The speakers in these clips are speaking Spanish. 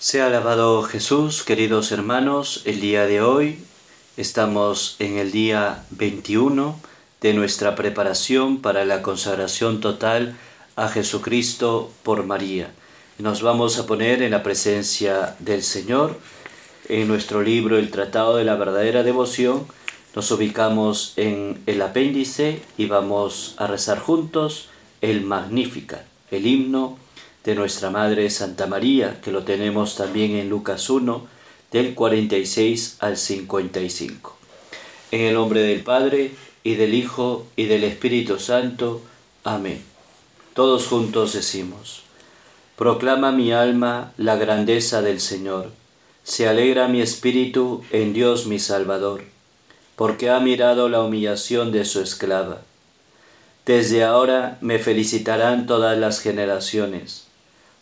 Sea alabado Jesús, queridos hermanos, el día de hoy estamos en el día 21 de nuestra preparación para la consagración total a Jesucristo por María. Nos vamos a poner en la presencia del Señor. En nuestro libro El Tratado de la Verdadera Devoción nos ubicamos en el apéndice y vamos a rezar juntos el Magnífica, el himno de nuestra Madre Santa María, que lo tenemos también en Lucas 1, del 46 al 55. En el nombre del Padre, y del Hijo, y del Espíritu Santo. Amén. Todos juntos decimos, Proclama mi alma la grandeza del Señor, se alegra mi espíritu en Dios mi Salvador, porque ha mirado la humillación de su esclava. Desde ahora me felicitarán todas las generaciones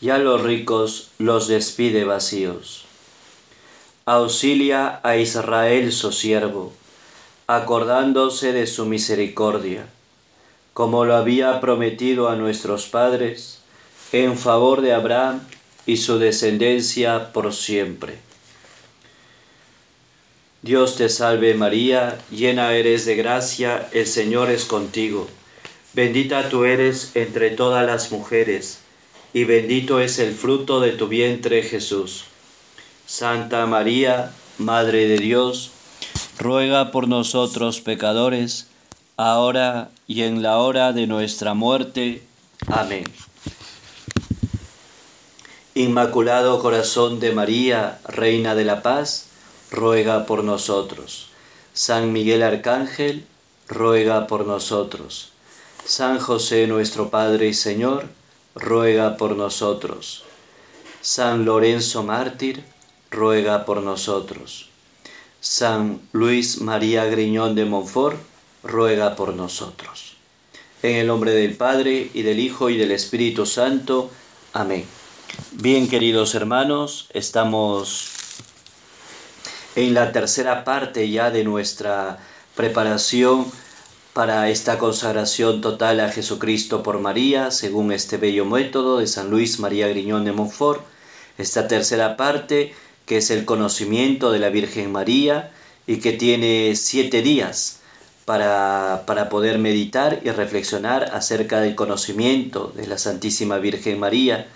y a los ricos los despide vacíos. Auxilia a Israel su siervo, acordándose de su misericordia, como lo había prometido a nuestros padres, en favor de Abraham y su descendencia por siempre. Dios te salve María, llena eres de gracia, el Señor es contigo. Bendita tú eres entre todas las mujeres y bendito es el fruto de tu vientre Jesús. Santa María, Madre de Dios, ruega por nosotros pecadores, ahora y en la hora de nuestra muerte. Amén. Inmaculado Corazón de María, Reina de la Paz, ruega por nosotros. San Miguel Arcángel, ruega por nosotros. San José nuestro Padre y Señor, ruega por nosotros. San Lorenzo Mártir, ruega por nosotros. San Luis María Griñón de Montfort, ruega por nosotros. En el nombre del Padre, y del Hijo, y del Espíritu Santo. Amén. Bien, queridos hermanos, estamos en la tercera parte ya de nuestra preparación para esta consagración total a Jesucristo por María, según este bello método de San Luis María Griñón de Montfort. Esta tercera parte, que es el conocimiento de la Virgen María y que tiene siete días para, para poder meditar y reflexionar acerca del conocimiento de la Santísima Virgen María.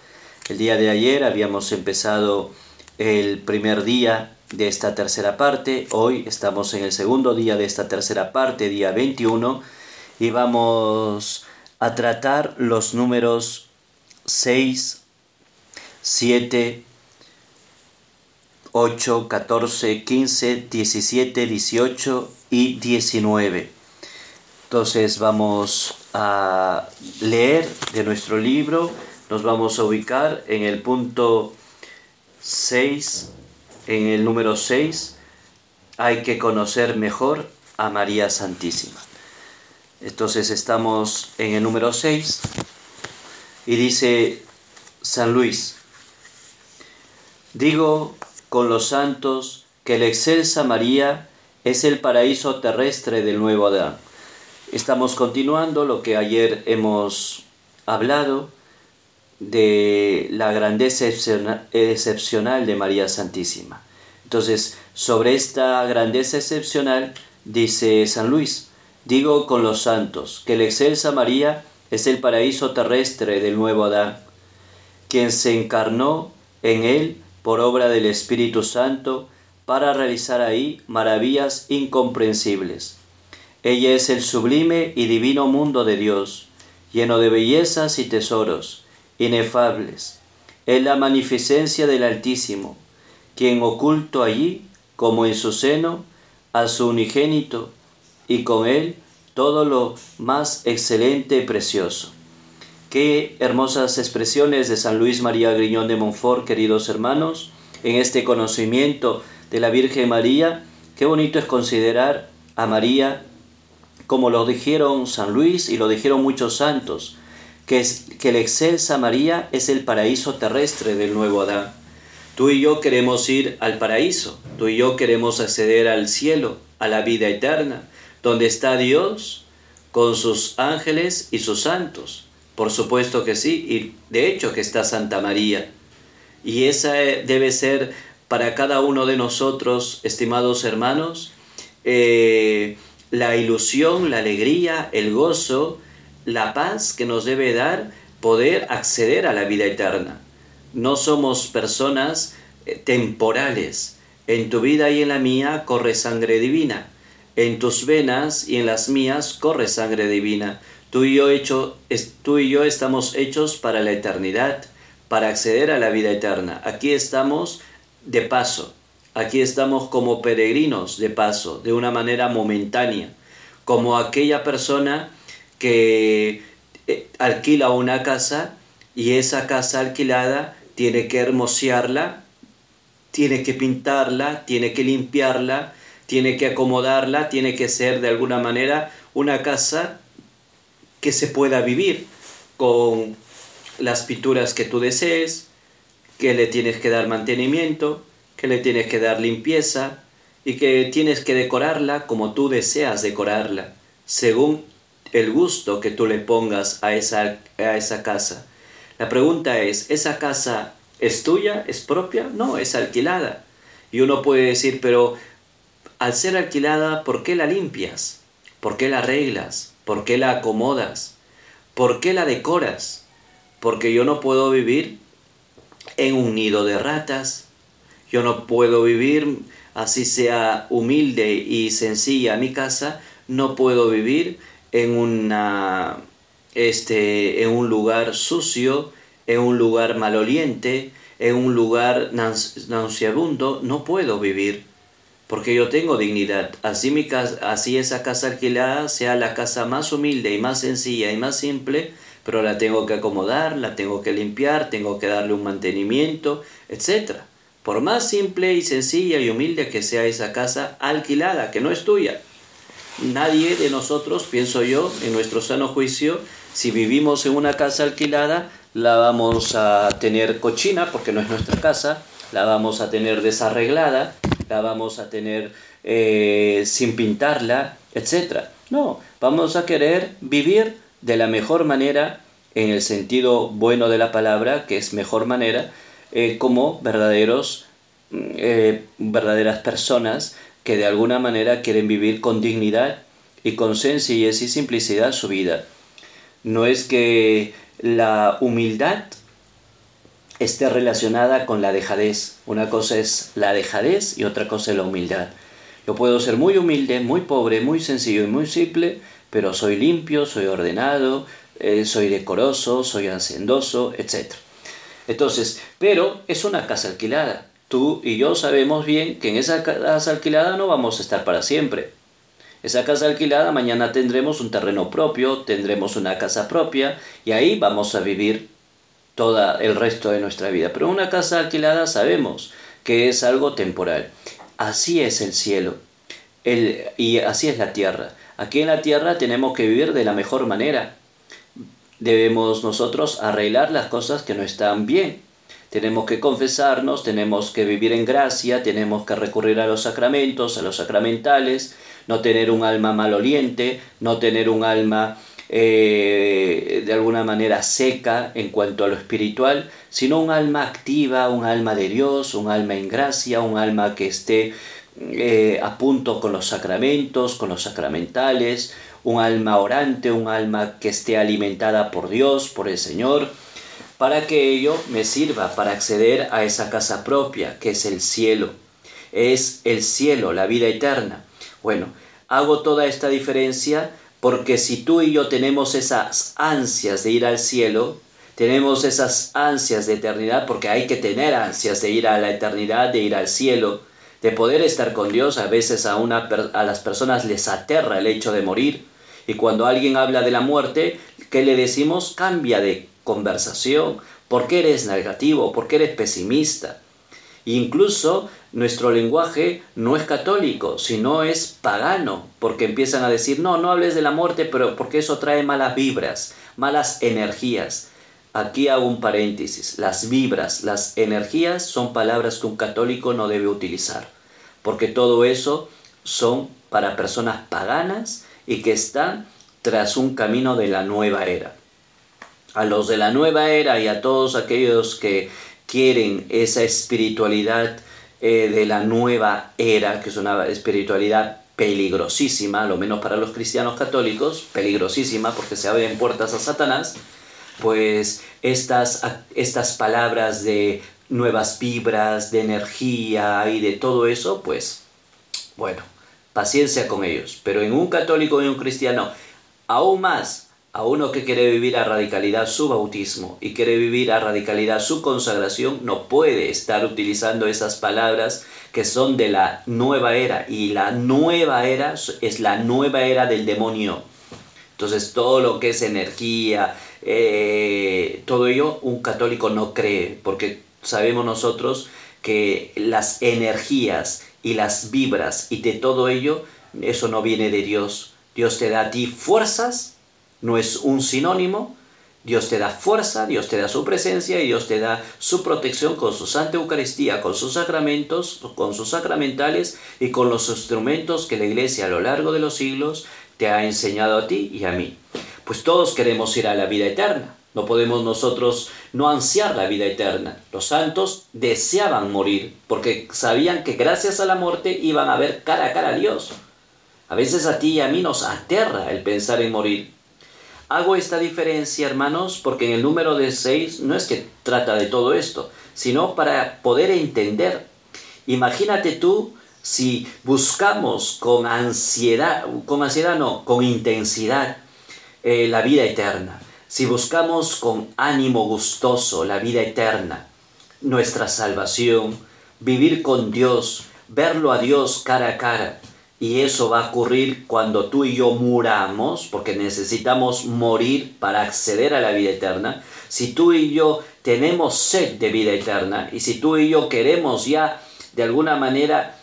El día de ayer habíamos empezado el primer día de esta tercera parte. Hoy estamos en el segundo día de esta tercera parte, día 21, y vamos a tratar los números 6, 7, 8, 14, 15, 17, 18 y 19. Entonces vamos a leer de nuestro libro, nos vamos a ubicar en el punto 6 en el número 6 hay que conocer mejor a María Santísima. Entonces estamos en el número 6 y dice San Luis, digo con los santos que la excelsa María es el paraíso terrestre del nuevo Adán. Estamos continuando lo que ayer hemos hablado de la grandeza excepcional de María Santísima. Entonces, sobre esta grandeza excepcional, dice San Luis, digo con los santos, que la excelsa María es el paraíso terrestre del nuevo Adán, quien se encarnó en él por obra del Espíritu Santo para realizar ahí maravillas incomprensibles. Ella es el sublime y divino mundo de Dios, lleno de bellezas y tesoros, inefables. Es la magnificencia del Altísimo, quien oculto allí, como en su seno, a su unigénito, y con él todo lo más excelente y precioso. Qué hermosas expresiones de San Luis María Griñón de Montfort, queridos hermanos, en este conocimiento de la Virgen María, qué bonito es considerar a María como lo dijeron San Luis y lo dijeron muchos santos, que, es, que la excelsa María es el paraíso terrestre del nuevo Adán. Tú y yo queremos ir al paraíso, tú y yo queremos acceder al cielo, a la vida eterna, donde está Dios con sus ángeles y sus santos. Por supuesto que sí, y de hecho que está Santa María. Y esa eh, debe ser para cada uno de nosotros, estimados hermanos, eh, la ilusión, la alegría, el gozo, la paz que nos debe dar poder acceder a la vida eterna. No somos personas eh, temporales. En tu vida y en la mía corre sangre divina. En tus venas y en las mías corre sangre divina. Tú y yo, hecho, tú y yo estamos hechos para la eternidad, para acceder a la vida eterna. Aquí estamos de paso, Aquí estamos como peregrinos de paso, de una manera momentánea, como aquella persona que eh, alquila una casa y esa casa alquilada tiene que hermosearla, tiene que pintarla, tiene que limpiarla, tiene que acomodarla, tiene que ser de alguna manera una casa que se pueda vivir con las pinturas que tú desees, que le tienes que dar mantenimiento, que le tienes que dar limpieza y que tienes que decorarla como tú deseas decorarla, según el gusto que tú le pongas a esa, a esa casa. La pregunta es, ¿esa casa es tuya? ¿Es propia? No, es alquilada. Y uno puede decir, pero al ser alquilada, ¿por qué la limpias? ¿Por qué la arreglas? ¿Por qué la acomodas? ¿Por qué la decoras? Porque yo no puedo vivir en un nido de ratas, yo no puedo vivir, así sea humilde y sencilla mi casa, no puedo vivir en, una, este, en un lugar sucio, en un lugar maloliente, en un lugar nauseabundo, no puedo vivir porque yo tengo dignidad. Así, mi casa, así esa casa alquilada sea la casa más humilde y más sencilla y más simple, pero la tengo que acomodar, la tengo que limpiar, tengo que darle un mantenimiento, etcétera por más simple y sencilla y humilde que sea esa casa alquilada, que no es tuya. Nadie de nosotros, pienso yo, en nuestro sano juicio, si vivimos en una casa alquilada, la vamos a tener cochina, porque no es nuestra casa, la vamos a tener desarreglada, la vamos a tener eh, sin pintarla, etc. No, vamos a querer vivir de la mejor manera, en el sentido bueno de la palabra, que es mejor manera, eh, como verdaderos, mm, eh, verdaderas personas que de alguna manera quieren vivir con dignidad y con sencillez y simplicidad su vida. No es que la humildad esté relacionada con la dejadez. Una cosa es la dejadez y otra cosa es la humildad. Yo puedo ser muy humilde, muy pobre, muy sencillo y muy simple, pero soy limpio, soy ordenado, eh, soy decoroso, soy hacendoso, etc. Entonces, pero es una casa alquilada. Tú y yo sabemos bien que en esa casa alquilada no vamos a estar para siempre. Esa casa alquilada mañana tendremos un terreno propio, tendremos una casa propia y ahí vamos a vivir todo el resto de nuestra vida. Pero una casa alquilada sabemos que es algo temporal. Así es el cielo y así es la tierra. Aquí en la tierra tenemos que vivir de la mejor manera debemos nosotros arreglar las cosas que no están bien. Tenemos que confesarnos, tenemos que vivir en gracia, tenemos que recurrir a los sacramentos, a los sacramentales, no tener un alma maloliente, no tener un alma eh, de alguna manera seca en cuanto a lo espiritual, sino un alma activa, un alma de Dios, un alma en gracia, un alma que esté eh, a punto con los sacramentos, con los sacramentales, un alma orante, un alma que esté alimentada por Dios, por el Señor, para que ello me sirva para acceder a esa casa propia, que es el cielo. Es el cielo, la vida eterna. Bueno, hago toda esta diferencia porque si tú y yo tenemos esas ansias de ir al cielo, tenemos esas ansias de eternidad, porque hay que tener ansias de ir a la eternidad, de ir al cielo, de poder estar con Dios. A veces a, una, a las personas les aterra el hecho de morir, y cuando alguien habla de la muerte, ¿qué le decimos? Cambia de conversación. ¿Por qué eres negativo? ¿Por qué eres pesimista? Incluso nuestro lenguaje no es católico, sino es pagano, porque empiezan a decir, no, no hables de la muerte, pero porque eso trae malas vibras, malas energías. Aquí hago un paréntesis, las vibras, las energías son palabras que un católico no debe utilizar, porque todo eso son para personas paganas y que están tras un camino de la nueva era. A los de la nueva era y a todos aquellos que quieren esa espiritualidad eh, de la nueva era, que es una espiritualidad peligrosísima, lo menos para los cristianos católicos, peligrosísima porque se abren puertas a Satanás, pues estas, estas palabras de nuevas vibras, de energía y de todo eso, pues bueno, paciencia con ellos. Pero en un católico y un cristiano, aún más, a uno que quiere vivir a radicalidad su bautismo y quiere vivir a radicalidad su consagración, no puede estar utilizando esas palabras que son de la nueva era. Y la nueva era es la nueva era del demonio. Entonces todo lo que es energía, eh, todo ello un católico no cree, porque sabemos nosotros que las energías y las vibras y de todo ello, eso no viene de Dios. Dios te da a ti fuerzas no es un sinónimo. Dios te da fuerza, Dios te da su presencia y Dios te da su protección con su Santa Eucaristía, con sus sacramentos, con sus sacramentales y con los instrumentos que la Iglesia a lo largo de los siglos te ha enseñado a ti y a mí. Pues todos queremos ir a la vida eterna. No podemos nosotros no ansiar la vida eterna. Los santos deseaban morir porque sabían que gracias a la muerte iban a ver cara a cara a Dios. A veces a ti y a mí nos aterra el pensar en morir. Hago esta diferencia, hermanos, porque en el número de 6 no es que trata de todo esto, sino para poder entender. Imagínate tú si buscamos con ansiedad, con ansiedad no, con intensidad eh, la vida eterna, si buscamos con ánimo gustoso la vida eterna, nuestra salvación, vivir con Dios, verlo a Dios cara a cara, y eso va a ocurrir cuando tú y yo muramos, porque necesitamos morir para acceder a la vida eterna. Si tú y yo tenemos sed de vida eterna y si tú y yo queremos ya de alguna manera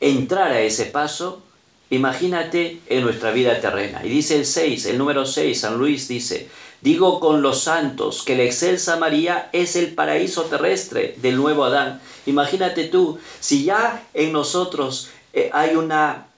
entrar a ese paso, imagínate en nuestra vida terrena. Y dice el 6, el número 6, San Luis dice, digo con los santos que la excelsa María es el paraíso terrestre del nuevo Adán. Imagínate tú, si ya en nosotros eh, hay una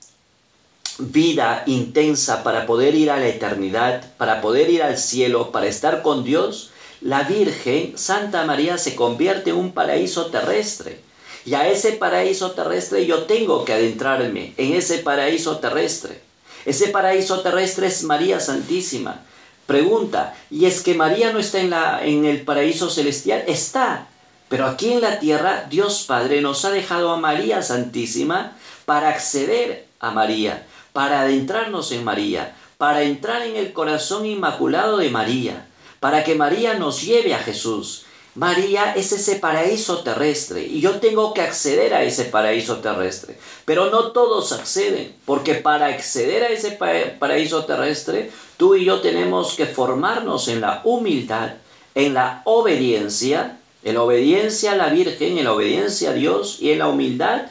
vida intensa para poder ir a la eternidad, para poder ir al cielo, para estar con Dios, la Virgen, Santa María, se convierte en un paraíso terrestre. Y a ese paraíso terrestre yo tengo que adentrarme en ese paraíso terrestre. Ese paraíso terrestre es María Santísima. Pregunta, ¿y es que María no está en, la, en el paraíso celestial? Está. Pero aquí en la tierra Dios Padre nos ha dejado a María Santísima para acceder a María, para adentrarnos en María, para entrar en el corazón inmaculado de María, para que María nos lleve a Jesús. María es ese paraíso terrestre y yo tengo que acceder a ese paraíso terrestre. Pero no todos acceden, porque para acceder a ese paraíso terrestre, tú y yo tenemos que formarnos en la humildad, en la obediencia, en la obediencia a la Virgen, en la obediencia a Dios y en la humildad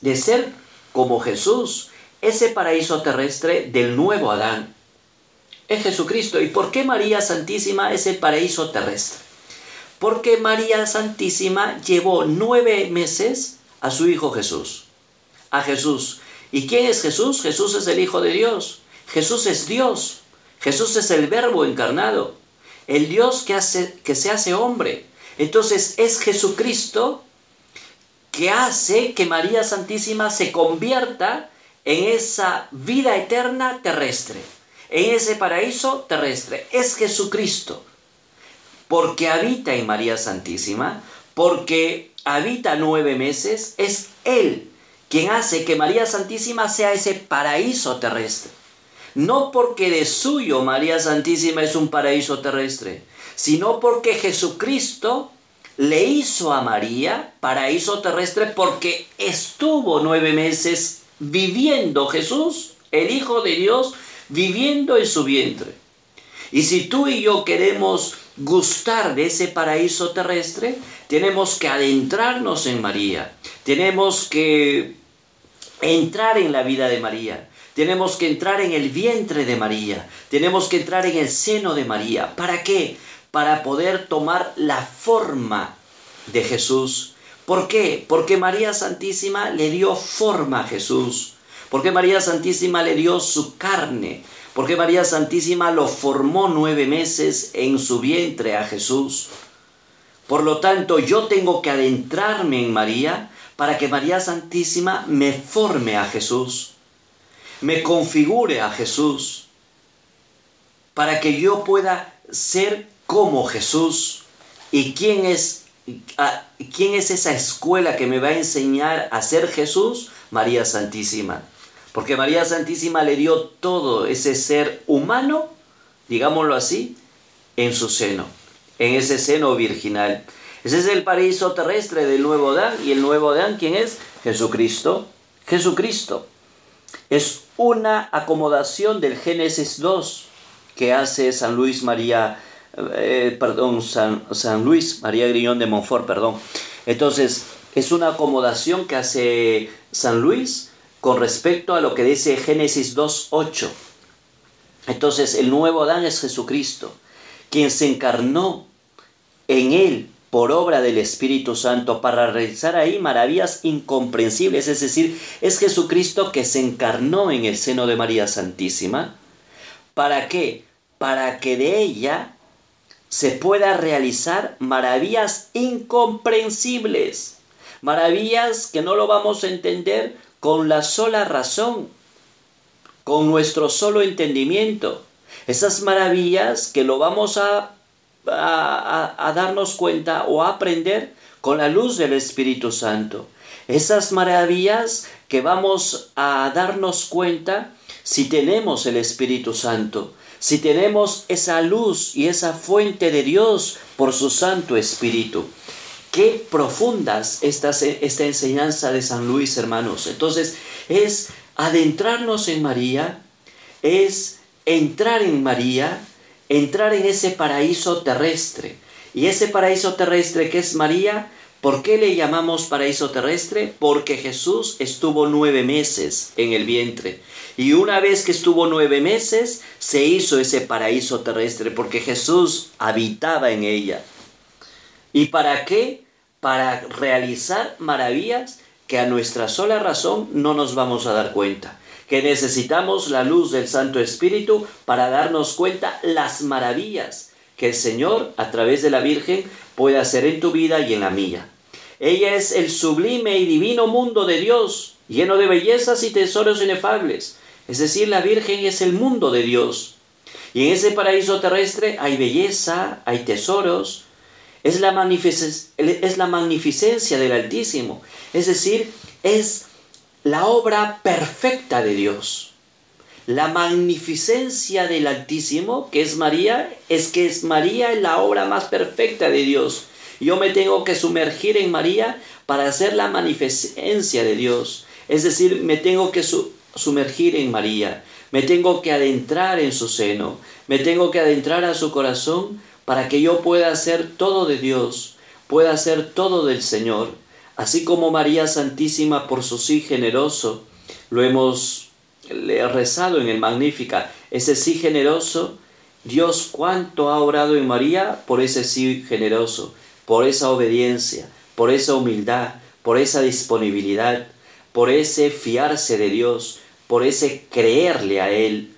de ser como Jesús, ese paraíso terrestre del nuevo Adán. Es Jesucristo. ¿Y por qué María Santísima es el paraíso terrestre? Porque María Santísima llevó nueve meses a su Hijo Jesús. A Jesús. ¿Y quién es Jesús? Jesús es el Hijo de Dios. Jesús es Dios. Jesús es el Verbo encarnado. El Dios que, hace, que se hace hombre. Entonces es Jesucristo que hace que María Santísima se convierta en esa vida eterna terrestre, en ese paraíso terrestre. Es Jesucristo, porque habita en María Santísima, porque habita nueve meses, es Él quien hace que María Santísima sea ese paraíso terrestre. No porque de suyo María Santísima es un paraíso terrestre, sino porque Jesucristo le hizo a María paraíso terrestre porque estuvo nueve meses viviendo Jesús, el Hijo de Dios, viviendo en su vientre. Y si tú y yo queremos gustar de ese paraíso terrestre, tenemos que adentrarnos en María, tenemos que entrar en la vida de María, tenemos que entrar en el vientre de María, tenemos que entrar en el seno de María. ¿Para qué? Para poder tomar la forma de Jesús. ¿Por qué? Porque María Santísima le dio forma a Jesús. Porque María Santísima le dio su carne. Porque María Santísima lo formó nueve meses en su vientre a Jesús. Por lo tanto, yo tengo que adentrarme en María para que María Santísima me forme a Jesús, me configure a Jesús, para que yo pueda ser como Jesús. ¿Y quién es, quién es esa escuela que me va a enseñar a ser Jesús? María Santísima. Porque María Santísima le dio todo ese ser humano, digámoslo así, en su seno, en ese seno virginal. Ese es el paraíso terrestre del nuevo Adán. ¿Y el nuevo Adán quién es? Jesucristo. Jesucristo. Es una acomodación del Génesis 2 que hace San Luis María, eh, perdón, San, San Luis María Griñón de Montfort, perdón. Entonces, es una acomodación que hace San Luis con respecto a lo que dice Génesis 2.8. Entonces el nuevo Adán es Jesucristo, quien se encarnó en él por obra del Espíritu Santo para realizar ahí maravillas incomprensibles. Es decir, es Jesucristo que se encarnó en el seno de María Santísima. ¿Para qué? Para que de ella se pueda realizar maravillas incomprensibles. Maravillas que no lo vamos a entender con la sola razón, con nuestro solo entendimiento. Esas maravillas que lo vamos a, a, darnos cuenta o a aprender con la luz del Espíritu Santo. Esas maravillas que vamos a darnos cuenta si tenemos el Espíritu Santo, si tenemos esa luz y esa fuente de Dios por su Santo Espíritu. Qué profundas esta, esta enseñanza de San Luis, hermanos. Entonces, es adentrarnos en María, es entrar en María, entrar en ese paraíso terrestre. Y ese paraíso terrestre que es María, ¿por qué le llamamos paraíso terrestre? Porque Jesús estuvo nueve meses en el vientre. Y una vez que estuvo nueve meses, se hizo ese paraíso terrestre, porque Jesús habitaba en ella. ¿Y para qué? Para realizar maravillas que a nuestra sola razón no nos vamos a dar cuenta. Que necesitamos la luz del Santo Espíritu para darnos cuenta las maravillas que el Señor, a través de la Virgen, puede hacer en tu vida y en la mía. Ella es el sublime y divino mundo de Dios, lleno de bellezas y tesoros inefables. Es decir, la Virgen es el mundo de Dios. Y en ese paraíso terrestre hay belleza, hay tesoros, es la, es la magnificencia del Altísimo, es decir, es la obra perfecta de Dios. La magnificencia del Altísimo, que es María, es que es María la obra más perfecta de Dios. Yo me tengo que sumergir en María para hacer la magnificencia de Dios. Es decir, me tengo que sumergir en María, me tengo que adentrar en su seno, me tengo que adentrar a su corazón para que yo pueda hacer todo de Dios, pueda hacer todo del Señor, así como María Santísima por su sí generoso, lo hemos rezado en el Magnífica, ese sí generoso, Dios cuánto ha orado en María por ese sí generoso, por esa obediencia, por esa humildad, por esa disponibilidad, por ese fiarse de Dios, por ese creerle a Él.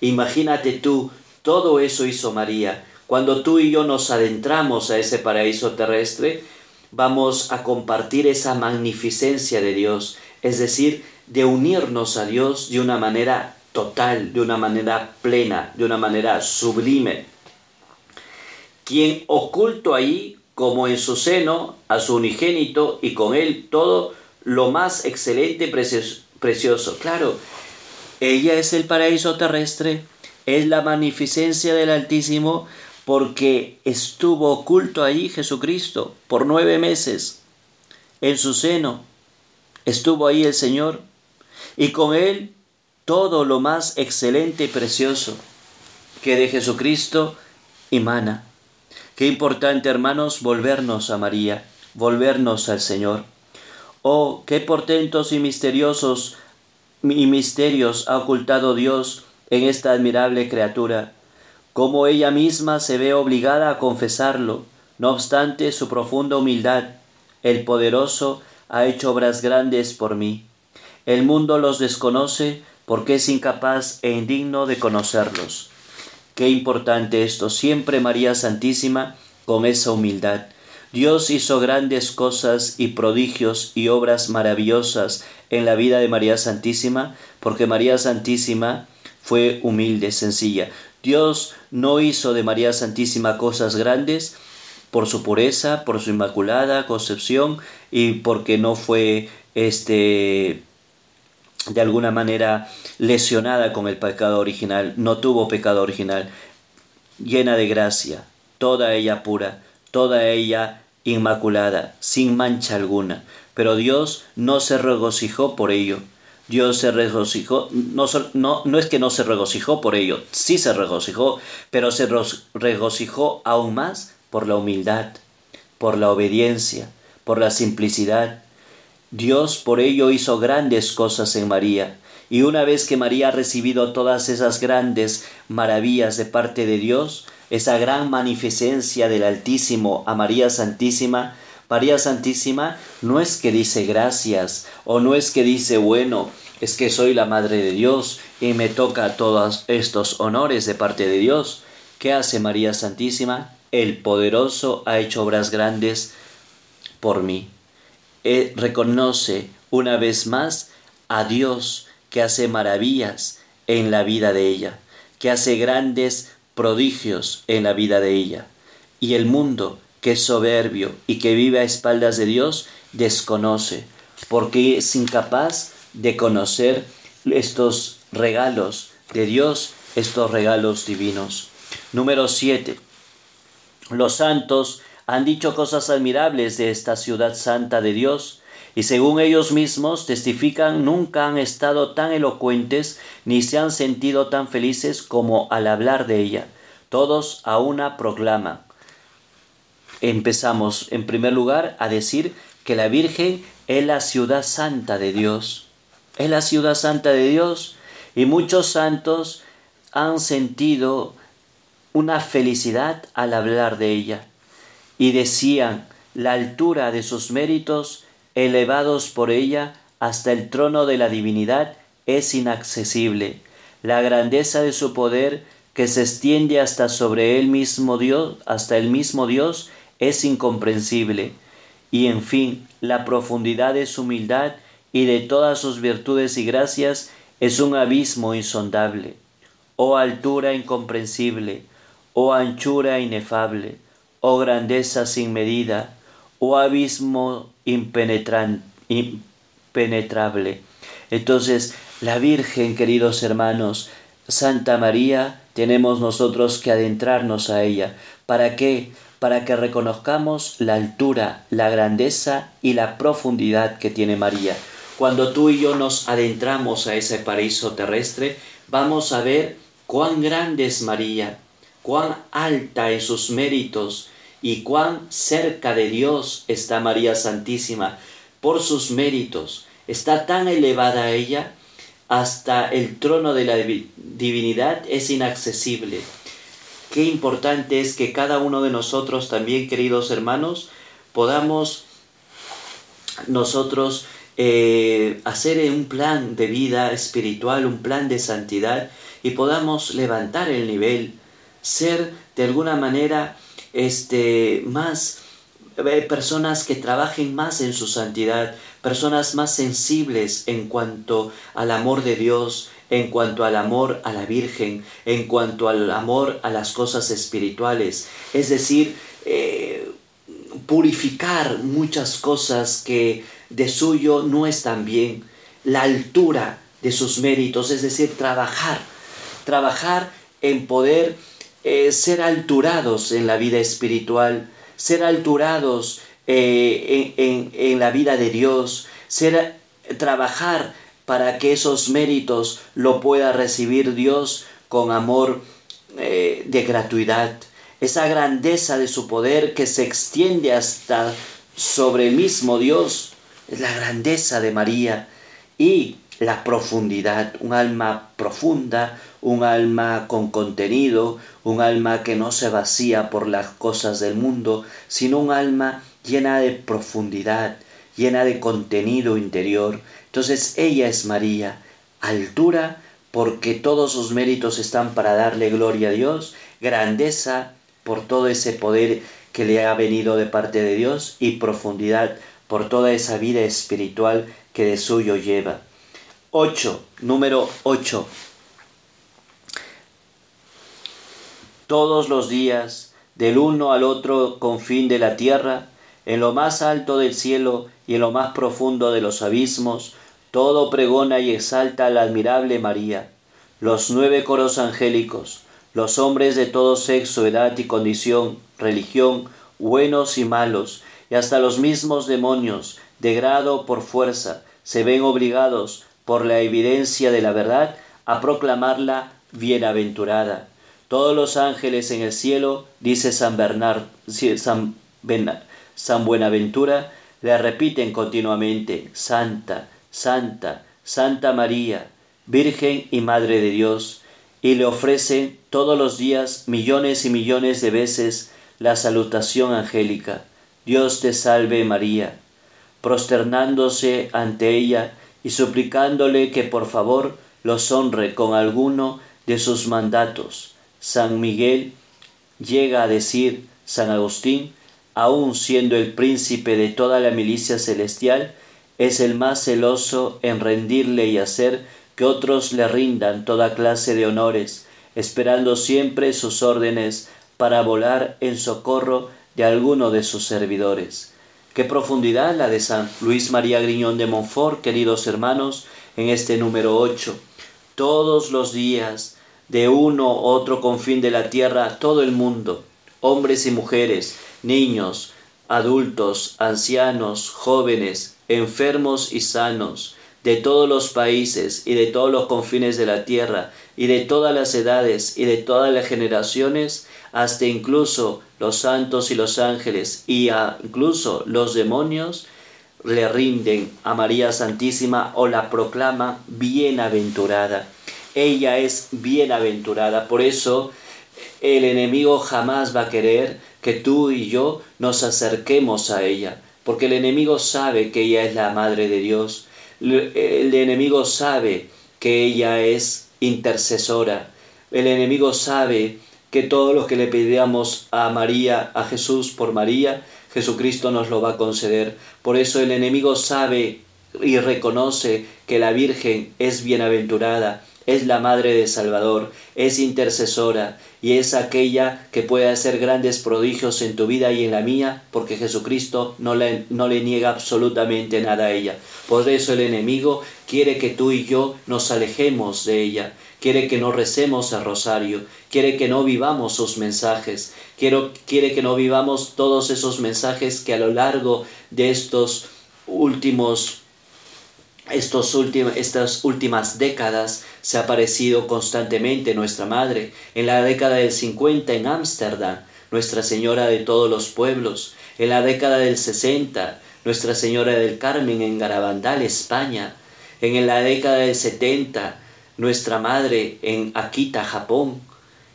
Imagínate tú, todo eso hizo María, cuando tú y yo nos adentramos a ese paraíso terrestre, vamos a compartir esa magnificencia de Dios, es decir, de unirnos a Dios de una manera total, de una manera plena, de una manera sublime. Quien oculto ahí, como en su seno, a su unigénito y con él todo lo más excelente y precioso. Claro, ella es el paraíso terrestre, es la magnificencia del Altísimo, porque estuvo oculto allí Jesucristo por nueve meses. En su seno estuvo ahí el Señor y con él todo lo más excelente y precioso que de Jesucristo emana. Qué importante, hermanos, volvernos a María, volvernos al Señor. Oh, qué portentos y misteriosos y misterios ha ocultado Dios en esta admirable criatura, cómo ella misma se ve obligada a confesarlo, no obstante su profunda humildad, el poderoso ha hecho obras grandes por mí. El mundo los desconoce porque es incapaz e indigno de conocerlos. Qué importante esto, siempre María Santísima con esa humildad. Dios hizo grandes cosas y prodigios y obras maravillosas en la vida de María Santísima, porque María Santísima fue humilde, sencilla. Dios no hizo de María Santísima cosas grandes por su pureza, por su inmaculada concepción y porque no fue este de alguna manera lesionada con el pecado original, no tuvo pecado original, llena de gracia, toda ella pura, toda ella inmaculada, sin mancha alguna. Pero Dios no se regocijó por ello. Dios se regocijó, no, no, es que no se regocijó por ello, sí se regocijó, pero se regocijó aún más por la humildad, por la obediencia, por la simplicidad. Dios por ello hizo grandes cosas en María, y una vez que María ha recibido todas esas grandes maravillas de parte de Dios, esa gran magnificencia del Altísimo a María Santísima, María Santísima no es que dice gracias o no es que dice bueno, es que soy la Madre de Dios y me toca todos estos honores de parte de Dios. ¿Qué hace María Santísima? El poderoso ha hecho obras grandes por mí. Eh, reconoce una vez más a Dios que hace maravillas en la vida de ella, que hace grandes prodigios en la vida de ella. Y el mundo, que es soberbio y que vive a espaldas de Dios, desconoce, porque es incapaz de conocer estos regalos de Dios, estos regalos divinos. Número 7. Los santos han dicho cosas admirables de esta ciudad santa de Dios, y según ellos mismos testifican, nunca han estado tan elocuentes ni se han sentido tan felices como al hablar de ella. Todos a una proclaman. Empezamos en primer lugar a decir que la Virgen es la ciudad santa de Dios. Es la ciudad santa de Dios y muchos santos han sentido una felicidad al hablar de ella y decían la altura de sus méritos elevados por ella hasta el trono de la divinidad es inaccesible. La grandeza de su poder que se extiende hasta sobre él mismo Dios, hasta el mismo Dios, es incomprensible. Y en fin, la profundidad de su humildad y de todas sus virtudes y gracias es un abismo insondable. Oh altura incomprensible, oh anchura inefable, oh grandeza sin medida, oh abismo impenetrable. Entonces, la Virgen, queridos hermanos, Santa María, tenemos nosotros que adentrarnos a ella. ¿Para qué? Para que reconozcamos la altura, la grandeza y la profundidad que tiene María. Cuando tú y yo nos adentramos a ese paraíso terrestre, vamos a ver cuán grande es María, cuán alta en sus méritos, y cuán cerca de Dios está María Santísima por sus méritos. Está tan elevada ella hasta el trono de la divinidad es inaccesible. Qué importante es que cada uno de nosotros también, queridos hermanos, podamos nosotros eh, hacer un plan de vida espiritual, un plan de santidad y podamos levantar el nivel, ser de alguna manera este, más eh, personas que trabajen más en su santidad, personas más sensibles en cuanto al amor de Dios, en cuanto al amor a la Virgen, en cuanto al amor a las cosas espirituales. Es decir, eh, purificar muchas cosas que de suyo no están bien, la altura de sus méritos, es decir, trabajar, trabajar en poder eh, ser alturados en la vida espiritual, ser alturados eh, en, la vida de Dios, ser, trabajar para que esos méritos lo pueda recibir Dios con amor eh, de gratuidad. esa grandeza de su poder que se extiende hasta sobre el mismo Dios, es la grandeza de María y la profundidad, un alma profunda, un alma con contenido, un alma que no se vacía por las cosas del mundo, sino un alma llena de profundidad, llena de contenido interior. Entonces ella es María, altura porque todos sus méritos están para darle gloria a Dios, grandeza por todo ese poder que le ha venido de parte de Dios y profundidad por toda esa vida espiritual que de suyo lleva. 8, número 8. Todos los días, del uno al otro confín de la tierra, en lo más alto del cielo y en lo más profundo de los abismos, todo pregona y exalta a la admirable María. Los nueve coros angélicos, los hombres de todo sexo, edad y condición, religión, buenos y malos, y hasta los mismos demonios, de grado por fuerza, se ven obligados por la evidencia de la verdad, a proclamarla bienaventurada. Todos los ángeles en el cielo, dice San Bernard, San, San Buenaventura, le repiten continuamente, Santa, Santa, Santa María, Virgen y Madre de Dios, y le ofrece todos los días millones y millones de veces la salutación angélica. Dios te salve María, prosternándose ante ella y suplicándole que por favor los honre con alguno de sus mandatos. San Miguel llega a decir San Agustín, aun siendo el príncipe de toda la milicia celestial, es el más celoso en rendirle y hacer que otros le rindan toda clase de honores, esperando siempre sus órdenes para volar en socorro de alguno de sus servidores. Qué profundidad la de San Luis María Griñón de Montfort, queridos hermanos, en este número 8. Todos los días, de uno u otro confín de la tierra, todo el mundo, hombres y mujeres, niños, adultos, ancianos, jóvenes, enfermos y sanos, de todos los países y de todos los confines de la tierra y de todas las edades y de todas las generaciones, hasta incluso los santos y los ángeles y incluso los demonios, le rinden a María Santísima o la proclama bienaventurada. Ella es bienaventurada, por eso el enemigo jamás va a querer que tú y yo nos acerquemos a ella, porque el enemigo sabe que ella es la Madre de Dios, el enemigo sabe que ella es intercesora. El enemigo sabe que todo lo que le pidamos a María, a Jesús por María, Jesucristo nos lo va a conceder. Por eso el enemigo sabe y reconoce que la Virgen es bienaventurada, es la Madre de Salvador, es intercesora y es aquella que puede hacer grandes prodigios en tu vida y en la mía, porque Jesucristo no le, niega absolutamente nada a ella. Por eso el enemigo quiere que tú y yo nos alejemos de ella, quiere que no recemos el rosario, quiere que no vivamos sus mensajes, quiere que no vivamos todos esos mensajes que a lo largo de estos últimos estos estas últimas décadas se ha aparecido constantemente nuestra Madre. En la década del 50 en Ámsterdam, Nuestra Señora de todos los pueblos. En la década del 60, Nuestra Señora del Carmen en Garabandal, España. En la década del 70, Nuestra Madre en Akita, Japón.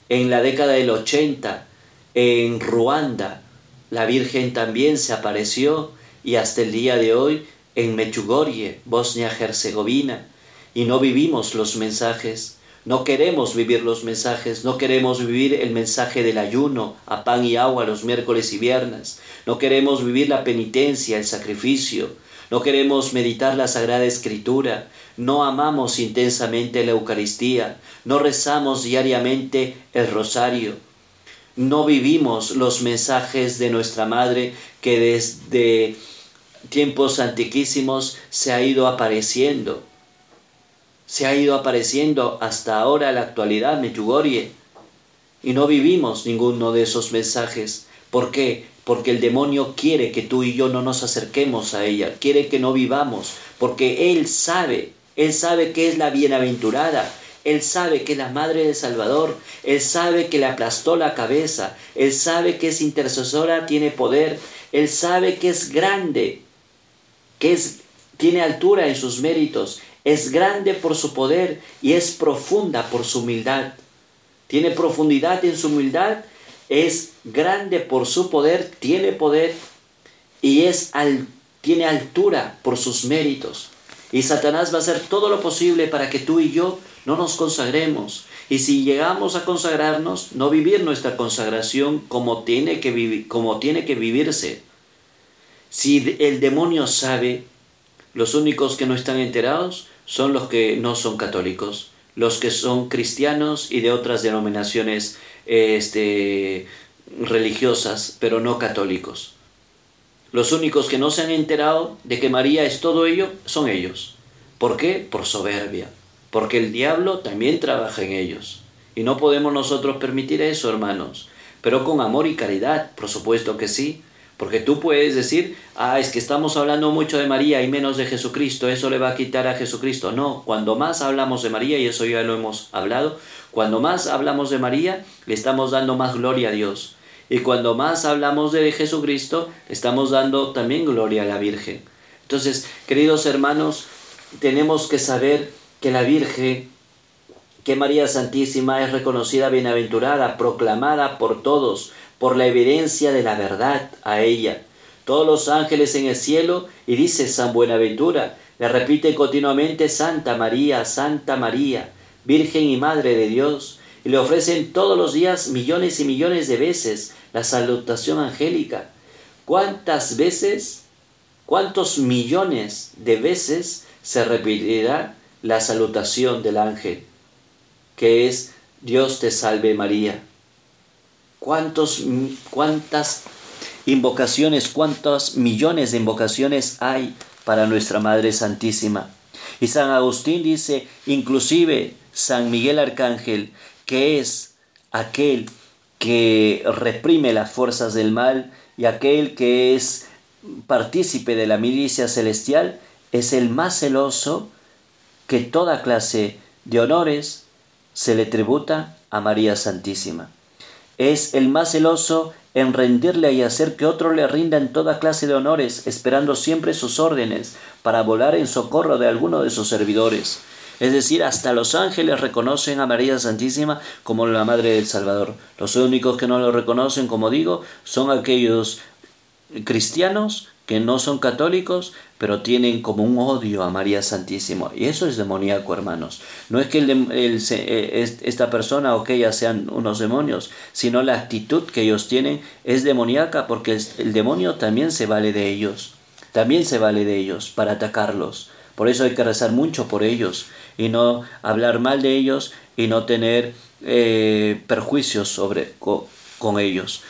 En la década del 80, en Ruanda, la Virgen también se apareció y hasta el día de hoy en Mechugorje, Bosnia-Herzegovina, y no vivimos los mensajes. No queremos vivir los mensajes, no queremos vivir el mensaje del ayuno a pan y agua los miércoles y viernes, no queremos vivir la penitencia, el sacrificio, no queremos meditar la Sagrada Escritura, no amamos intensamente la Eucaristía, no rezamos diariamente el rosario, no vivimos los mensajes de nuestra Madre que desde tiempos antiquísimos se ha ido apareciendo. Se ha ido apareciendo hasta ahora la actualidad, Meyugorie. Y no vivimos ninguno de esos mensajes. ¿Por qué? Porque el demonio quiere que tú y yo no nos acerquemos a ella, quiere que no vivamos, porque él sabe, él sabe que es la bienaventurada, Él sabe que la madre del Salvador, Él sabe que le aplastó la cabeza, Él sabe que es intercesora, tiene poder, Él sabe que es grande, que es, tiene altura en sus méritos, es grande por su poder y es profunda por su humildad. Tiene profundidad en su humildad, es grande por su poder, tiene poder y es tiene altura por sus méritos. Y Satanás va a hacer todo lo posible para que tú y yo no nos consagremos. Y si llegamos a consagrarnos, no vivir nuestra consagración como tiene que, como tiene que vivirse. Si el demonio sabe, los únicos que no están enterados son los que no son católicos, los que son cristianos y de otras denominaciones este, religiosas, pero no católicos. Los únicos que no se han enterado de que María es todo ello son ellos. ¿Por qué? Por soberbia. Porque el diablo también trabaja en ellos. Y no podemos nosotros permitir eso, hermanos. Pero con amor y caridad, por supuesto que sí. Porque tú puedes decir, ah, es que estamos hablando mucho de María y menos de Jesucristo, eso le va a quitar a Jesucristo. No, cuando más hablamos de María, y eso ya lo hemos hablado, cuando más hablamos de María, le estamos dando más gloria a Dios. Y cuando más hablamos de Jesucristo, estamos dando también gloria a la Virgen. Entonces, queridos hermanos, tenemos que saber que la Virgen, que María Santísima es reconocida bienaventurada, proclamada por todos, por la evidencia de la verdad a ella. Todos los ángeles en el cielo, y dice San Buenaventura, le repite continuamente Santa María, Santa María, Virgen y Madre de Dios, y le ofrecen todos los días millones y millones de veces la salutación angélica. ¿Cuántas veces, cuántos millones de veces se repetirá la salutación del ángel, que es Dios te salve María? ¿Cuántos, ¿Cuántas invocaciones, cuántos millones de invocaciones hay para nuestra Madre Santísima? Y San Agustín dice, inclusive San Miguel Arcángel, que es aquel que reprime las fuerzas del mal y aquel que es partícipe de la milicia celestial, es el más celoso que toda clase de honores se le tributa a María Santísima. Es el más celoso en rendirle y hacer que otro le rinda en toda clase de honores, esperando siempre sus órdenes para volar en socorro de alguno de sus servidores. Es decir, hasta los ángeles reconocen a María Santísima como la Madre del Salvador. Los únicos que no lo reconocen, como digo, son aquellos cristianos que no son católicos, pero tienen como un odio a María Santísima. Y eso es demoníaco, hermanos. No es que eh, esta persona o que ella sean unos demonios, sino la actitud que ellos tienen es demoníaca porque el demonio también se vale de ellos. También se vale de ellos para atacarlos. Por eso hay que rezar mucho por ellos y no hablar mal de ellos y no tener eh, perjuicios sobre, con, ellos.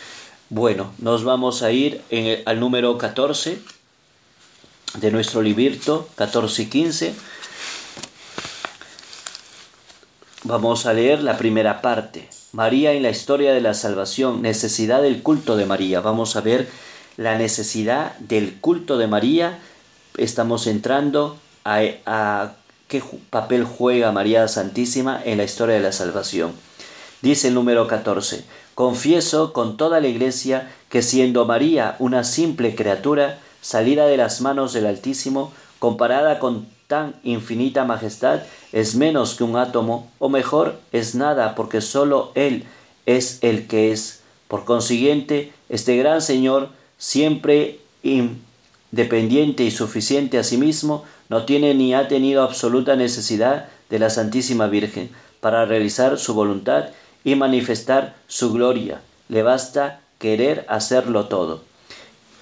Bueno, nos vamos a ir al número 14 de nuestro librito, 14 y 15. Vamos a leer la primera parte. María en la historia de la salvación, necesidad del culto de María. Vamos a ver la necesidad del culto de María. Estamos entrando a, qué papel juega María Santísima en la historia de la salvación. Dice el número 14, confieso con toda la iglesia que siendo María una simple criatura, salida de las manos del Altísimo, comparada con tan infinita majestad, es menos que un átomo, o mejor, es nada, porque sólo Él es el que es. Por consiguiente, este gran Señor, siempre independiente y suficiente a sí mismo, no tiene ni ha tenido absoluta necesidad de la Santísima Virgen para realizar su voluntad y manifestar su gloria. Le basta querer hacerlo todo.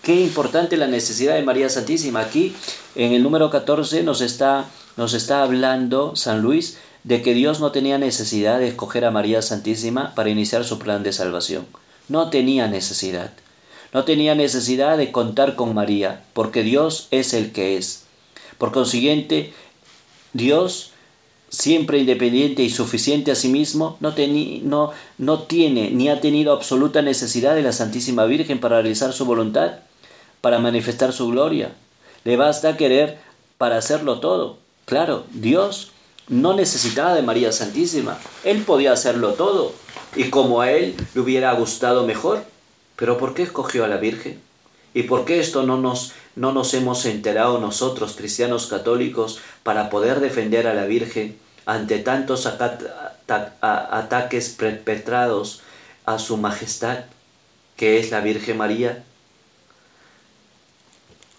Qué importante la necesidad de María Santísima. Aquí en el número 14 nos está, nos está hablando San Luis de que Dios no tenía necesidad de escoger a María Santísima para iniciar su plan de salvación. No tenía necesidad. No tenía necesidad de contar con María, porque Dios es el que es. Por consiguiente, Dios, siempre independiente y suficiente a sí mismo, no, no, no tiene ni ha tenido absoluta necesidad de la Santísima Virgen para realizar su voluntad, para manifestar su gloria. Le basta querer para hacerlo todo. Claro, Dios no necesitaba de María Santísima. Él podía hacerlo todo y como a él le hubiera gustado mejor. Pero ¿por qué escogió a la Virgen? ¿Y por qué esto no nos, no nos hemos enterado nosotros, cristianos católicos, para poder defender a la Virgen ante tantos ataques perpetrados a su majestad, que es la Virgen María?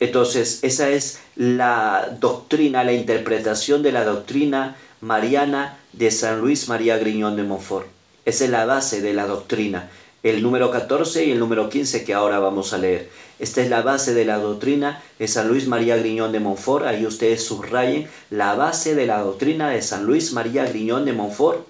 Entonces, esa es la doctrina, la interpretación de la doctrina mariana de San Luis María Griñón de Montfort. Esa es la base de la doctrina. El número 14 y el número 15 que ahora vamos a leer. Esta es la base de la doctrina de San Luis María Griñón de Montfort. Ahí ustedes subrayen la base de la doctrina de San Luis María Griñón de Montfort.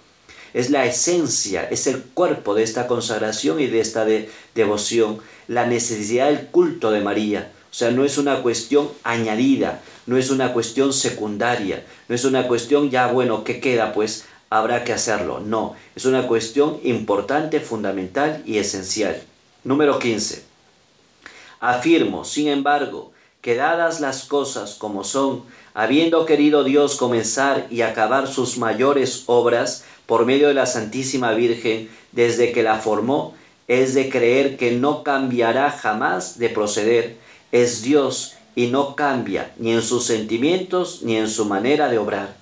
Es la esencia, es el cuerpo de esta consagración y de esta devoción, la necesidad del culto de María o sea, no es una cuestión añadida, no es una cuestión secundaria, no es una cuestión ya, bueno, ¿qué queda? Pues habrá que hacerlo. No, es una cuestión importante, fundamental y esencial. Número 15. Afirmo, sin embargo, que dadas las cosas como son, habiendo querido Dios comenzar y acabar sus mayores obras por medio de la Santísima Virgen desde que la formó, es de creer que no cambiará jamás de proceder, es Dios y no cambia ni en sus sentimientos ni en su manera de obrar.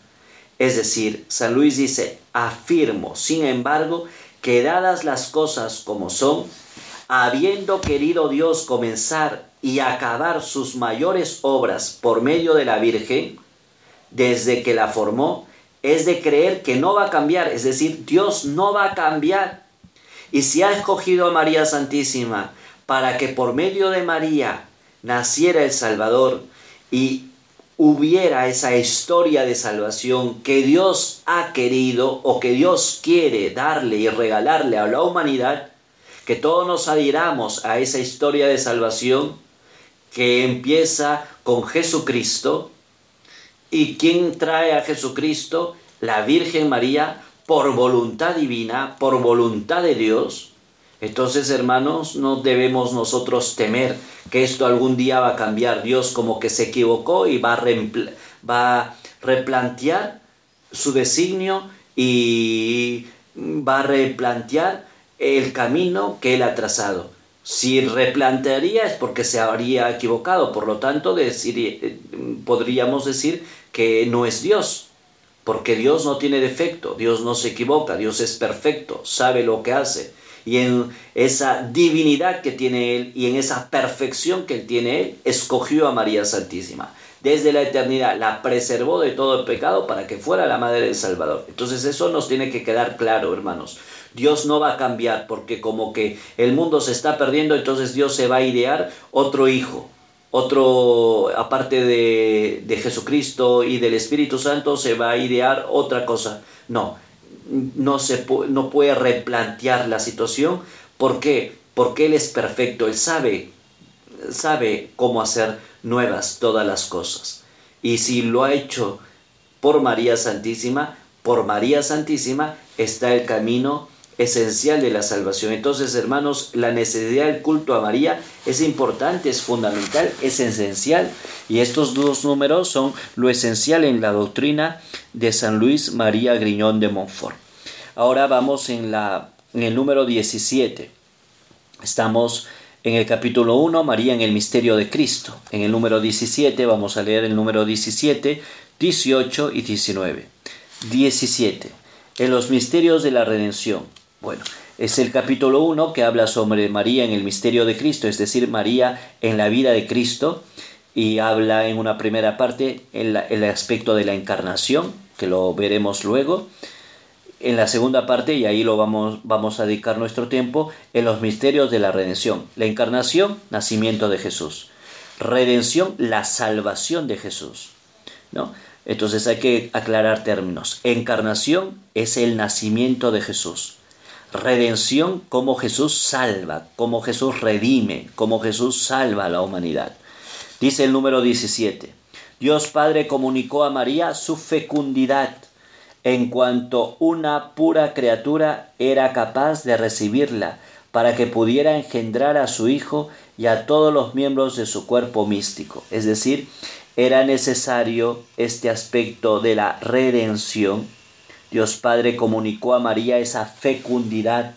Es decir, San Luis dice, afirmo, sin embargo, que dadas las cosas como son, habiendo querido Dios comenzar y acabar sus mayores obras por medio de la Virgen, desde que la formó, es de creer que no va a cambiar, es decir, Dios no va a cambiar. Y si ha escogido a María Santísima para que por medio de María naciera el Salvador y hubiera esa historia de salvación que Dios ha querido o que Dios quiere darle y regalarle a la humanidad, que todos nos adhiramos a esa historia de salvación que empieza con Jesucristo. ¿Y quién trae a Jesucristo? La Virgen María, por voluntad divina, por voluntad de Dios, entonces, hermanos, no debemos nosotros temer que esto algún día va a cambiar. Dios como que se equivocó y va a, va a replantear su designio y va a replantear el camino que él ha trazado. Si replantearía es porque se habría equivocado, por lo tanto decir, podríamos decir que no es Dios, porque Dios no tiene defecto, Dios no se equivoca, Dios es perfecto, sabe lo que hace y en esa divinidad que tiene Él y en esa perfección que tiene Él, escogió a María Santísima. Desde la eternidad la preservó de todo el pecado para que fuera la Madre del Salvador. Entonces eso nos tiene que quedar claro, hermanos. Dios no va a cambiar porque como que el mundo se está perdiendo, entonces Dios se va a idear otro hijo, otro, aparte de, de Jesucristo y del Espíritu Santo, se va a idear otra cosa. No, no, se no puede replantear la situación. ¿Por qué? Porque Él es perfecto, Él sabe, sabe cómo hacer nuevas todas las cosas. Y si lo ha hecho por María Santísima, por María Santísima está el camino esencial de la salvación. Entonces, hermanos, la necesidad del culto a María es importante, es fundamental, es esencial. Y estos dos números son lo esencial en la doctrina de San Luis María Griñón de Montfort. Ahora vamos en, la, en el número 17. Estamos en el capítulo 1, María en el misterio de Cristo. En el número 17 vamos a leer el número 17, 18 y 19. 17. En los misterios de la redención. Bueno, es el capítulo 1 que habla sobre María en el misterio de Cristo, es decir, María en la vida de Cristo, y habla en una primera parte el, el aspecto de la encarnación, que lo veremos luego. En la segunda parte, y ahí lo vamos, vamos a dedicar nuestro tiempo, en los misterios de la redención. La encarnación, nacimiento de Jesús. Redención, la salvación de Jesús. ¿no? Entonces hay que aclarar términos. Encarnación es el nacimiento de Jesús redención, como Jesús salva, como Jesús redime, como Jesús salva a la humanidad. Dice el número 17, Dios Padre comunicó a María su fecundidad en cuanto una pura criatura era capaz de recibirla para que pudiera engendrar a su Hijo y a todos los miembros de su cuerpo místico. Es decir, era necesario este aspecto de la redención. Dios Padre comunicó a María esa fecundidad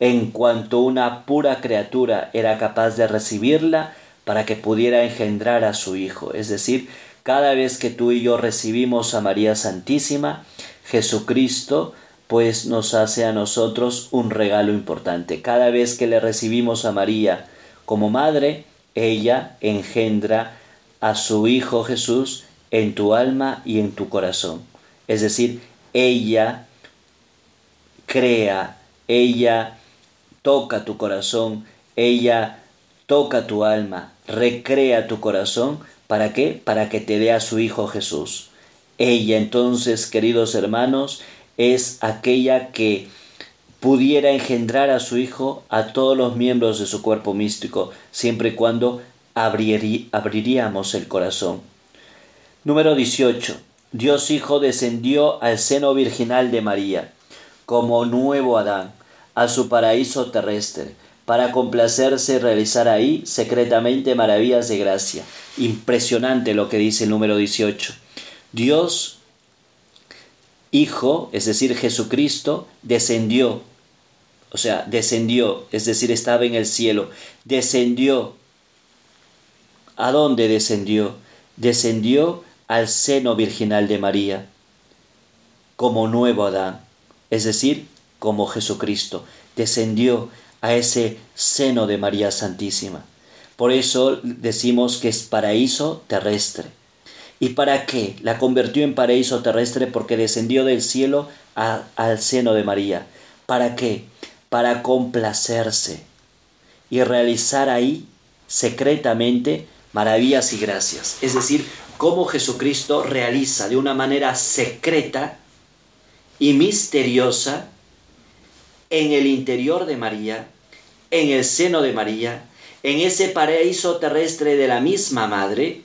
en cuanto una pura criatura era capaz de recibirla para que pudiera engendrar a su Hijo. Es decir, cada vez que tú y yo recibimos a María Santísima, Jesucristo pues nos hace a nosotros un regalo importante. Cada vez que le recibimos a María como madre, ella engendra a su Hijo Jesús en tu alma y en tu corazón. Es decir, ella crea, ella toca tu corazón, ella toca tu alma, recrea tu corazón, ¿para qué? Para que te dé a su Hijo Jesús. Ella entonces, queridos hermanos, es aquella que pudiera engendrar a su Hijo a todos los miembros de su cuerpo místico, siempre y cuando abriríamos el corazón. Número 18. Dios Hijo descendió al seno virginal de María, como nuevo Adán, a su paraíso terrestre, para complacerse y realizar ahí secretamente maravillas de gracia. Impresionante lo que dice el número 18. Dios Hijo, es decir, Jesucristo, descendió, o sea, descendió, es decir, estaba en el cielo, descendió. ¿A dónde descendió? Descendió al seno virginal de María, como nuevo Adán, es decir, como Jesucristo, descendió a ese seno de María Santísima. Por eso decimos que es paraíso terrestre. ¿Y para qué? La convirtió en paraíso terrestre porque descendió del cielo al seno de María. ¿Para qué? Para complacerse y realizar ahí secretamente maravillas y gracias. Es decir, cómo Jesucristo realiza de una manera secreta y misteriosa en el interior de María, en el seno de María, en ese paraíso terrestre de la misma Madre,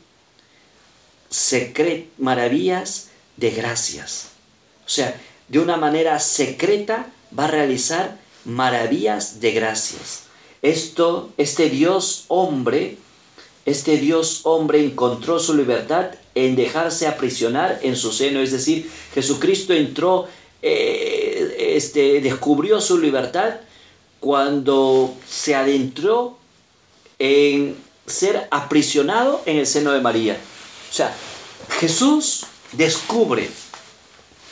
secret maravillas de gracias. O sea, de una manera secreta va a realizar maravillas de gracias. Esto, este Dios hombre, este Dios hombre encontró su libertad en dejarse aprisionar en su seno, es decir, Jesucristo entró, eh, este, descubrió su libertad cuando se adentró en ser aprisionado en el seno de María. O sea, Jesús descubre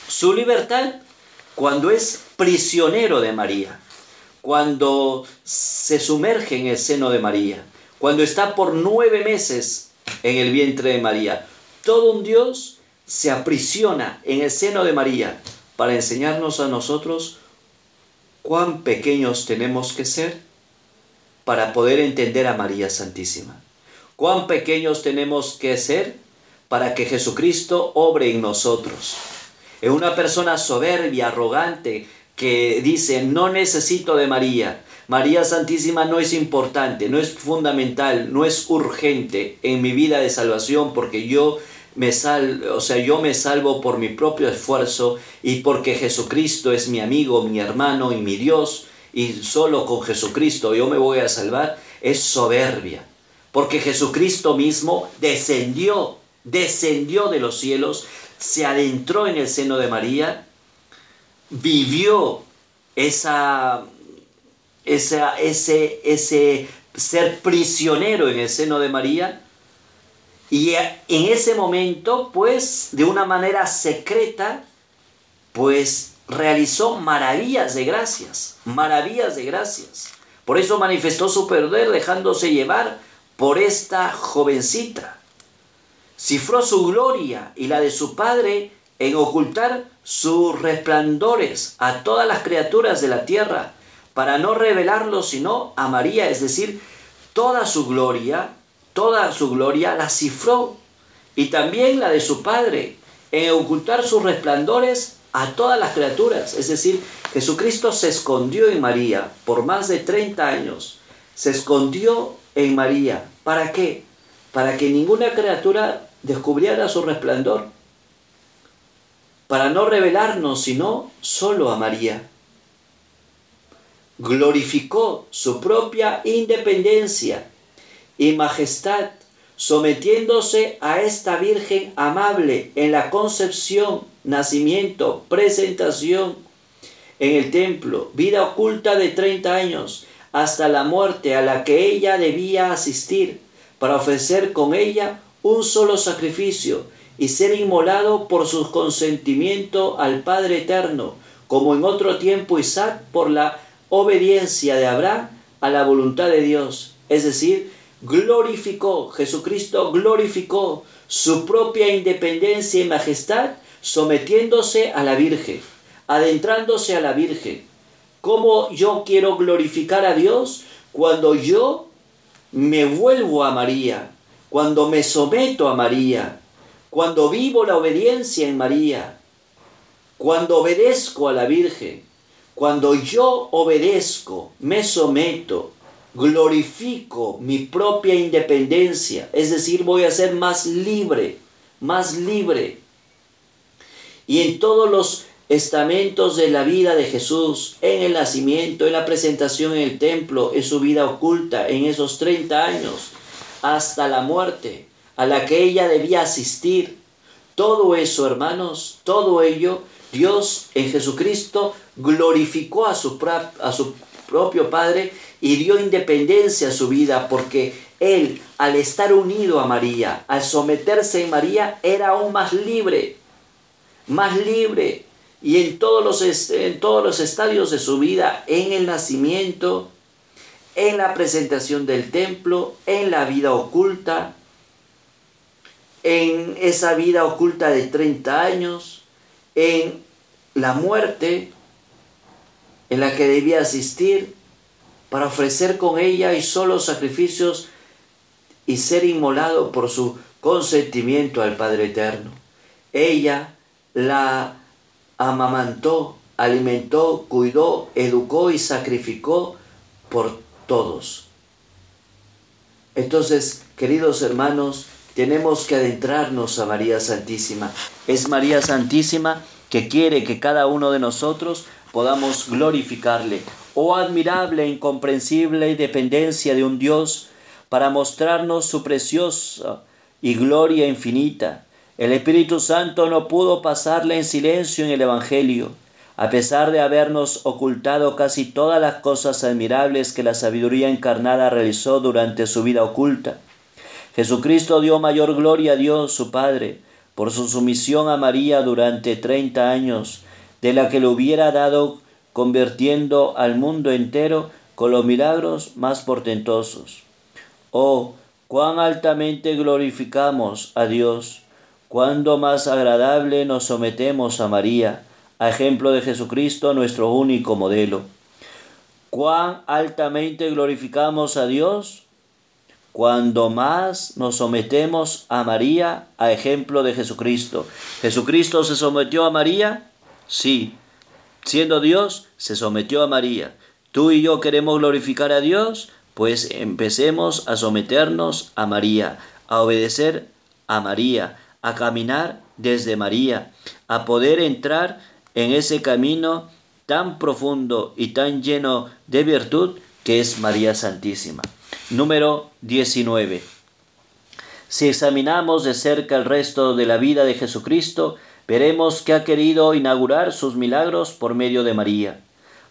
su libertad cuando es prisionero de María, cuando se sumerge en el seno de María, cuando está por nueve meses en el vientre de María. Todo un Dios se aprisiona en el seno de María para enseñarnos a nosotros cuán pequeños tenemos que ser para poder entender a María Santísima. Cuán pequeños tenemos que ser para que Jesucristo obre en nosotros. Es una persona soberbia, arrogante, que dice, no necesito de María. María Santísima no es importante, no es fundamental, no es urgente en mi vida de salvación porque yo me salvo, o sea, yo me salvo por mi propio esfuerzo y porque Jesucristo es mi amigo, mi hermano y mi Dios y solo con Jesucristo yo me voy a salvar, es soberbia. Porque Jesucristo mismo descendió descendió de los cielos, se adentró en el seno de María, vivió esa, ese, ese ser prisionero en el seno de María, y en ese momento, pues, de una manera secreta, pues realizó maravillas de gracias, maravillas de gracias. Por eso manifestó su poder dejándose llevar por esta jovencita cifró su gloria y la de su Padre en ocultar sus resplandores a todas las criaturas de la tierra, para no revelarlo sino a María, es decir, toda su gloria, toda su gloria la cifró, y también la de su Padre, en ocultar sus resplandores a todas las criaturas, es decir, Jesucristo se escondió en María por más de 30 años, se escondió en María, ¿para qué? para que ninguna criatura descubriera su resplandor, para no revelarnos sino solo a María. Glorificó su propia independencia y majestad, sometiéndose a esta Virgen amable en la concepción, nacimiento, presentación en el templo, vida oculta de 30 años, hasta la muerte a la que ella debía asistir, para ofrecer con ella un solo sacrificio y ser inmolado por su consentimiento al Padre Eterno, como en otro tiempo Isaac por la obediencia de Abraham a la voluntad de Dios. Es decir, glorificó, Jesucristo glorificó su propia independencia y majestad sometiéndose a la Virgen, adentrándose a la Virgen. ¿Cómo yo quiero glorificar a Dios? Cuando yo me vuelvo a María, cuando me someto a María, cuando vivo la obediencia en María, cuando obedezco a la Virgen, cuando yo obedezco, me someto, glorifico mi propia independencia, es decir, voy a ser más libre, más libre. Y en todos los estamentos de la vida de Jesús, en el nacimiento, en la presentación en el templo, en su vida oculta, en esos 30 años, hasta la muerte, a la que ella debía asistir. Todo eso, hermanos, todo ello, Dios en Jesucristo glorificó a su, a su propio Padre y dio independencia a su vida porque él, al estar unido a María, al someterse a María, era aún más libre, más libre. Y en todos los, en todos los estadios de su vida, en el nacimiento, en la presentación del templo, en la vida oculta, en esa vida oculta de 30 años, en la muerte, en la que debía asistir para ofrecer con ella y solo sacrificios y ser inmolado por su consentimiento al Padre Eterno. Ella la amamantó, alimentó, cuidó, educó y sacrificó por todos. Entonces, queridos hermanos, tenemos que adentrarnos a María Santísima. Es María Santísima que quiere que cada uno de nosotros podamos glorificarle. Oh admirable incomprensible dependencia de un Dios para mostrarnos su preciosa y gloria infinita. El Espíritu Santo no pudo pasarle en silencio en el Evangelio, a pesar de habernos ocultado casi todas las cosas admirables que la sabiduría encarnada realizó durante su vida oculta. Jesucristo dio mayor gloria a Dios, su Padre, por su sumisión a María durante treinta años, de la que le hubiera dado convirtiendo al mundo entero con los milagros más portentosos. Oh, cuán altamente glorificamos a Dios, cuándo más agradable nos sometemos a María, a ejemplo de Jesucristo, nuestro único modelo. Cuán altamente glorificamos a Dios, cuando más nos sometemos a María, a ejemplo de Jesucristo. Jesucristo se sometió a María Sí, siendo Dios, se sometió a María. Tú y yo queremos glorificar a Dios, pues empecemos a someternos a María, a obedecer a María, a caminar desde María, a poder entrar en ese camino tan profundo y tan lleno de virtud que es María Santísima. Número 19. Si examinamos de cerca el resto de la vida de Jesucristo, veremos que ha querido inaugurar sus milagros por medio de María.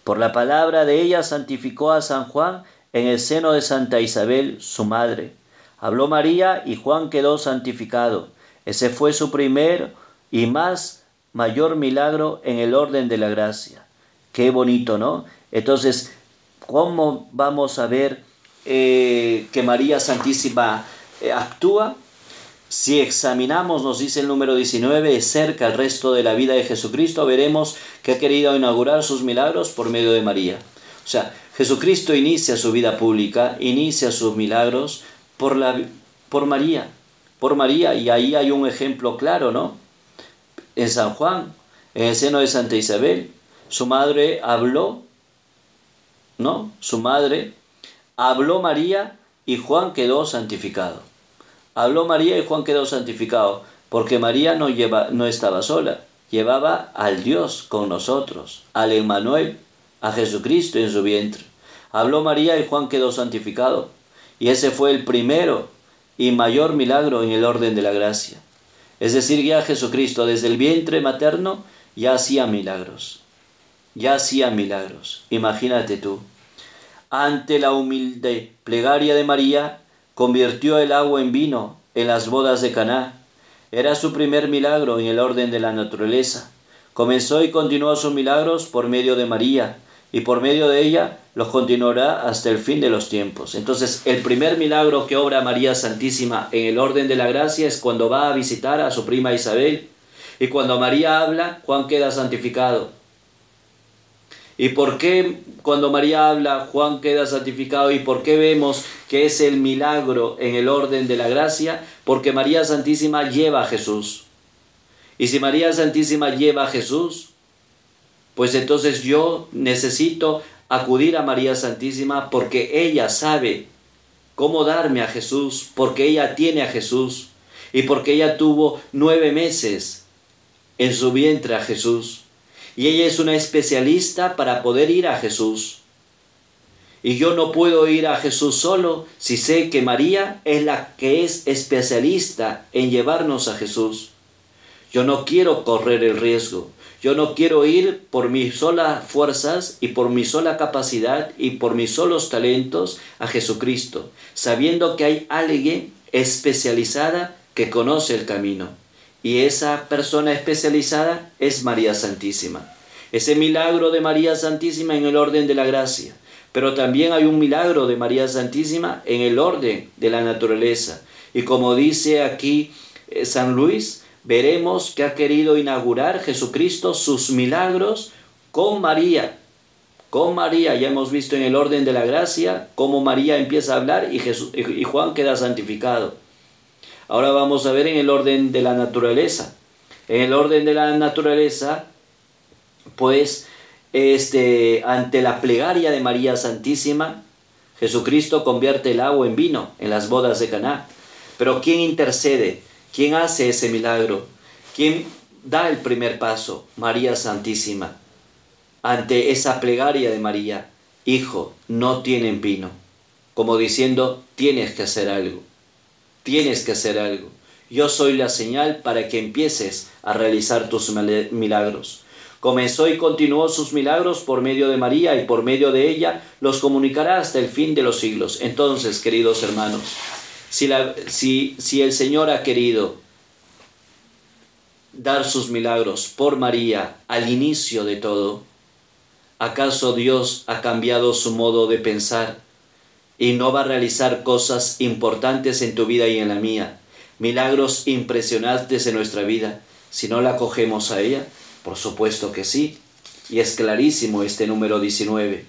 Por la palabra de ella santificó a San Juan en el seno de Santa Isabel, su madre. Habló María y Juan quedó santificado. Ese fue su primer y más mayor milagro en el orden de la gracia. Qué bonito, ¿no? Entonces, ¿cómo vamos a ver eh, que María Santísima eh, actúa? Si examinamos, nos dice el número 19, cerca el resto de la vida de Jesucristo, veremos que ha querido inaugurar sus milagros por medio de María. O sea, Jesucristo inicia su vida pública, inicia sus milagros por, la, por María, por María, y ahí hay un ejemplo claro, ¿no? En San Juan, en el seno de Santa Isabel, su madre habló, ¿no? Su madre habló María y Juan quedó santificado. Habló María y Juan quedó santificado, porque María no, lleva, no estaba sola, llevaba al Dios con nosotros, al Emmanuel, a Jesucristo en su vientre. Habló María y Juan quedó santificado. Y ese fue el primero y mayor milagro en el orden de la gracia. Es decir, ya Jesucristo desde el vientre materno ya hacía milagros. Ya hacía milagros. Imagínate tú. Ante la humilde plegaria de María, convirtió el agua en vino en las bodas de Caná. Era su primer milagro en el orden de la naturaleza. Comenzó y continuó sus milagros por medio de María, y por medio de ella los continuará hasta el fin de los tiempos. Entonces, el primer milagro que obra María Santísima en el orden de la gracia es cuando va a visitar a su prima Isabel. Y cuando María habla, Juan queda santificado. ¿Y por qué cuando María habla, Juan queda santificado? ¿Y por qué vemos que es el milagro en el orden de la gracia? Porque María Santísima lleva a Jesús. Y si María Santísima lleva a Jesús, pues entonces yo necesito acudir a María Santísima porque ella sabe cómo darme a Jesús, porque ella tiene a Jesús y porque ella tuvo nueve meses en su vientre a Jesús. Y ella es una especialista para poder ir a Jesús. Y yo no puedo ir a Jesús solo si sé que María es la que es especialista en llevarnos a Jesús. Yo no quiero correr el riesgo. Yo no quiero ir por mis solas fuerzas y por mi sola capacidad y por mis solos talentos a Jesucristo, sabiendo que hay alguien especializada que conoce el camino. Y esa persona especializada es María Santísima. Ese milagro de María Santísima en el orden de la gracia. Pero también hay un milagro de María Santísima en el orden de la naturaleza. Y como dice aquí eh, San Luis, veremos que ha querido inaugurar Jesucristo sus milagros con María. Con María, ya hemos visto en el orden de la gracia cómo María empieza a hablar y, Jesús, y Juan queda santificado. Ahora vamos a ver en el orden de la naturaleza. En el orden de la naturaleza, pues, este, ante la plegaria de María Santísima, Jesucristo convierte el agua en vino en las bodas de Caná. Pero ¿quién intercede? ¿Quién hace ese milagro? ¿Quién da el primer paso? María Santísima. Ante esa plegaria de María, Hijo, no tienen vino. Como diciendo, tienes que hacer algo. Tienes que hacer algo. Yo soy la señal para que empieces a realizar tus milagros. Comenzó y continuó sus milagros por medio de María y por medio de ella los comunicará hasta el fin de los siglos. Entonces, queridos hermanos, si, si, el Señor ha querido dar sus milagros por María al inicio de todo, ¿acaso Dios ha cambiado su modo de pensar y no va a realizar cosas importantes en tu vida y en la mía, milagros impresionantes en nuestra vida, si no la cogemos a ella? Por supuesto que sí, y es clarísimo este número 19.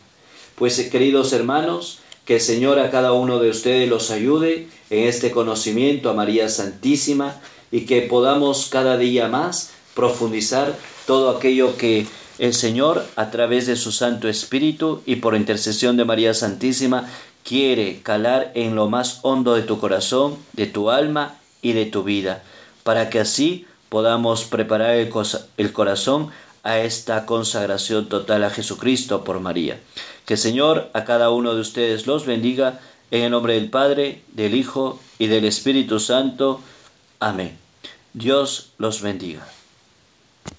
Pues queridos hermanos, que el Señor a cada uno de ustedes los ayude en este conocimiento a María Santísima y que podamos cada día más profundizar todo aquello que el Señor a través de su Santo Espíritu y por intercesión de María Santísima quiere calar en lo más hondo de tu corazón, de tu alma y de tu vida, para que así podamos preparar el, corazón a esta consagración total a Jesucristo por María. Que Señor a cada uno de ustedes los bendiga en el nombre del Padre, del Hijo y del Espíritu Santo. Amén. Dios los bendiga.